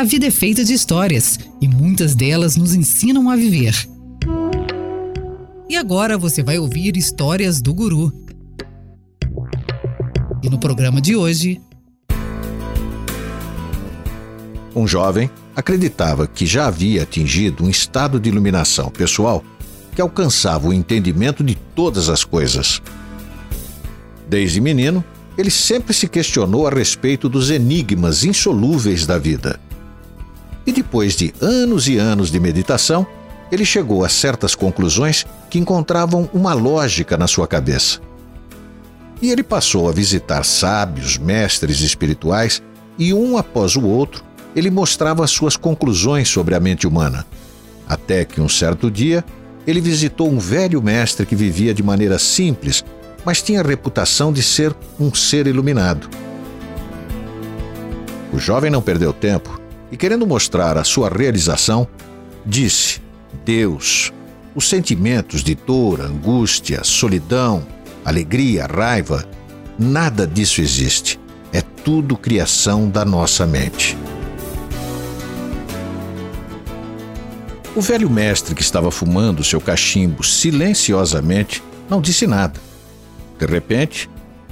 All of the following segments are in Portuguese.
A vida é feita de histórias e muitas delas nos ensinam a viver. E agora você vai ouvir histórias do Guru. E no programa de hoje. Um jovem acreditava que já havia atingido um estado de iluminação pessoal que alcançava o entendimento de todas as coisas. Desde menino, ele sempre se questionou a respeito dos enigmas insolúveis da vida. E depois de anos e anos de meditação, ele chegou a certas conclusões que encontravam uma lógica na sua cabeça. E ele passou a visitar sábios, mestres espirituais, e um após o outro, ele mostrava suas conclusões sobre a mente humana. Até que um certo dia, ele visitou um velho mestre que vivia de maneira simples, mas tinha a reputação de ser um ser iluminado. O jovem não perdeu tempo e, querendo mostrar a sua realização, disse: Deus, os sentimentos de dor, angústia, solidão, alegria, raiva, nada disso existe. É tudo criação da nossa mente. O velho mestre que estava fumando seu cachimbo silenciosamente não disse nada. De repente,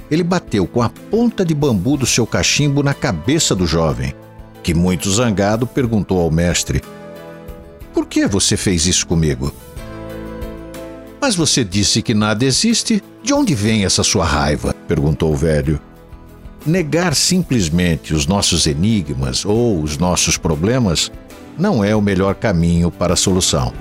ele bateu com a ponta de bambu do seu cachimbo na cabeça do jovem, que, muito zangado, perguntou ao mestre: Por que você fez isso comigo? Mas você disse que nada existe. De onde vem essa sua raiva? perguntou o velho. Negar simplesmente os nossos enigmas ou os nossos problemas não é o melhor caminho para a solução.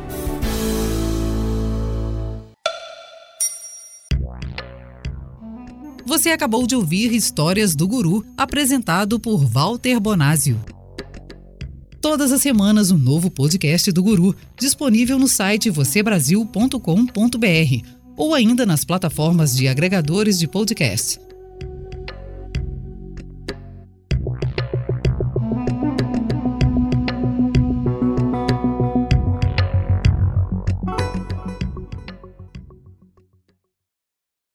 Você acabou de ouvir Histórias do Guru, apresentado por Walter Bonásio. Todas as semanas, um novo podcast do Guru, disponível no site vocêbrasil.com.br ou ainda nas plataformas de agregadores de podcast.